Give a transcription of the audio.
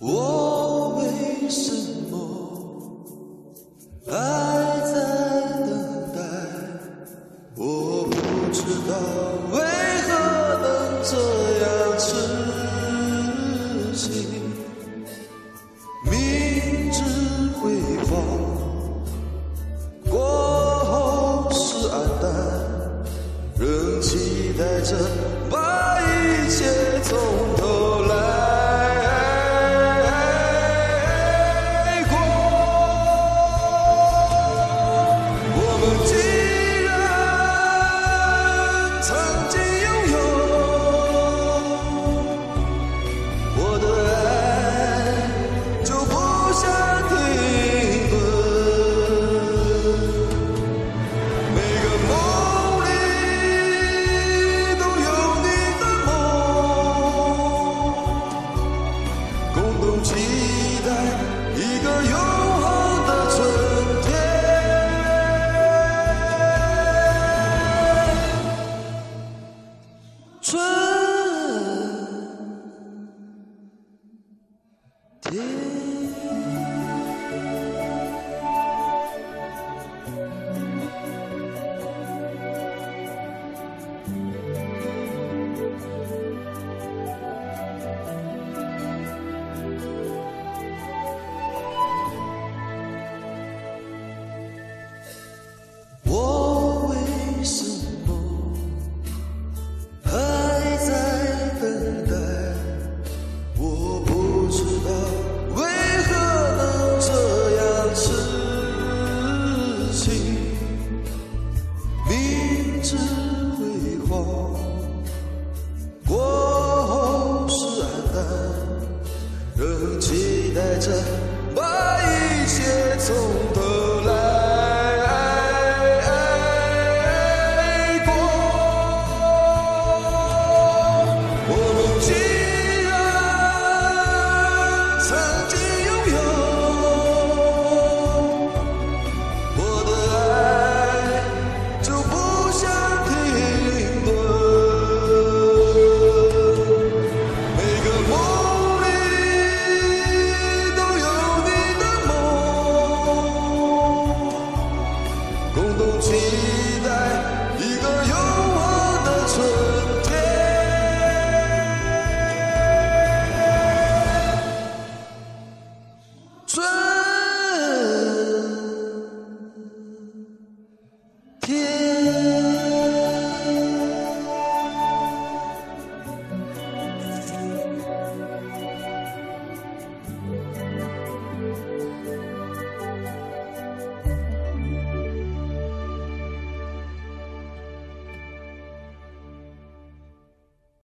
我为什么还在等待？我不知道为期待一个拥抱。过后是黯淡仍期待着把一切从。kid.